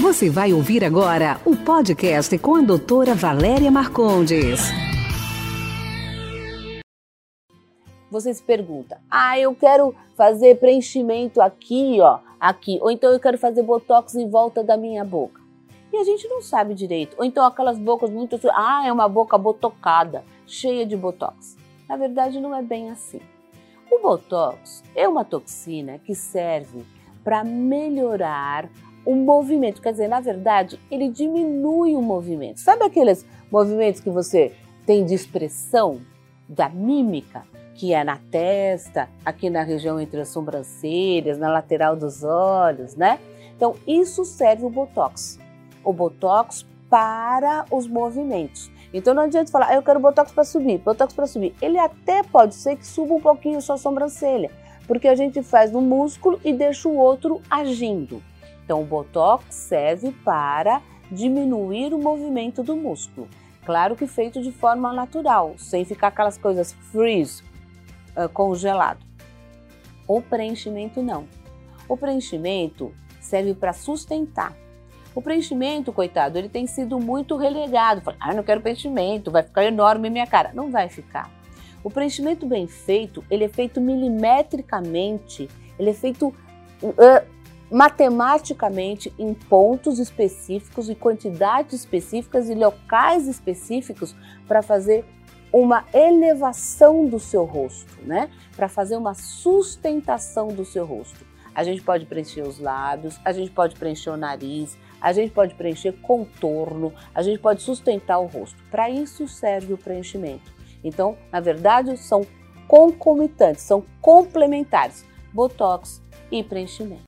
Você vai ouvir agora o podcast com a doutora Valéria Marcondes. Você se pergunta: "Ah, eu quero fazer preenchimento aqui, ó, aqui, ou então eu quero fazer botox em volta da minha boca". E a gente não sabe direito. Ou então aquelas bocas muito, ah, é uma boca botocada, cheia de botox. Na verdade, não é bem assim. O botox é uma toxina que serve para melhorar o movimento. Quer dizer, na verdade, ele diminui o movimento. Sabe aqueles movimentos que você tem de expressão, da mímica, que é na testa, aqui na região entre as sobrancelhas, na lateral dos olhos, né? Então, isso serve o botox. O botox para os movimentos. Então não adianta falar, ah, eu quero botox para subir, botox para subir. Ele até pode ser que suba um pouquinho sua sobrancelha, porque a gente faz no músculo e deixa o outro agindo. Então o botox serve para diminuir o movimento do músculo. Claro que feito de forma natural, sem ficar aquelas coisas freeze, uh, congelado. O preenchimento não. O preenchimento serve para sustentar. O preenchimento, coitado, ele tem sido muito relegado. Fala, ah, não quero preenchimento, vai ficar enorme minha cara. Não vai ficar. O preenchimento bem feito, ele é feito milimetricamente, ele é feito uh, matematicamente em pontos específicos e quantidades específicas e locais específicos para fazer uma elevação do seu rosto, né? Para fazer uma sustentação do seu rosto. A gente pode preencher os lábios, a gente pode preencher o nariz, a gente pode preencher contorno, a gente pode sustentar o rosto. Para isso serve o preenchimento. Então, na verdade, são concomitantes, são complementares, botox e preenchimento.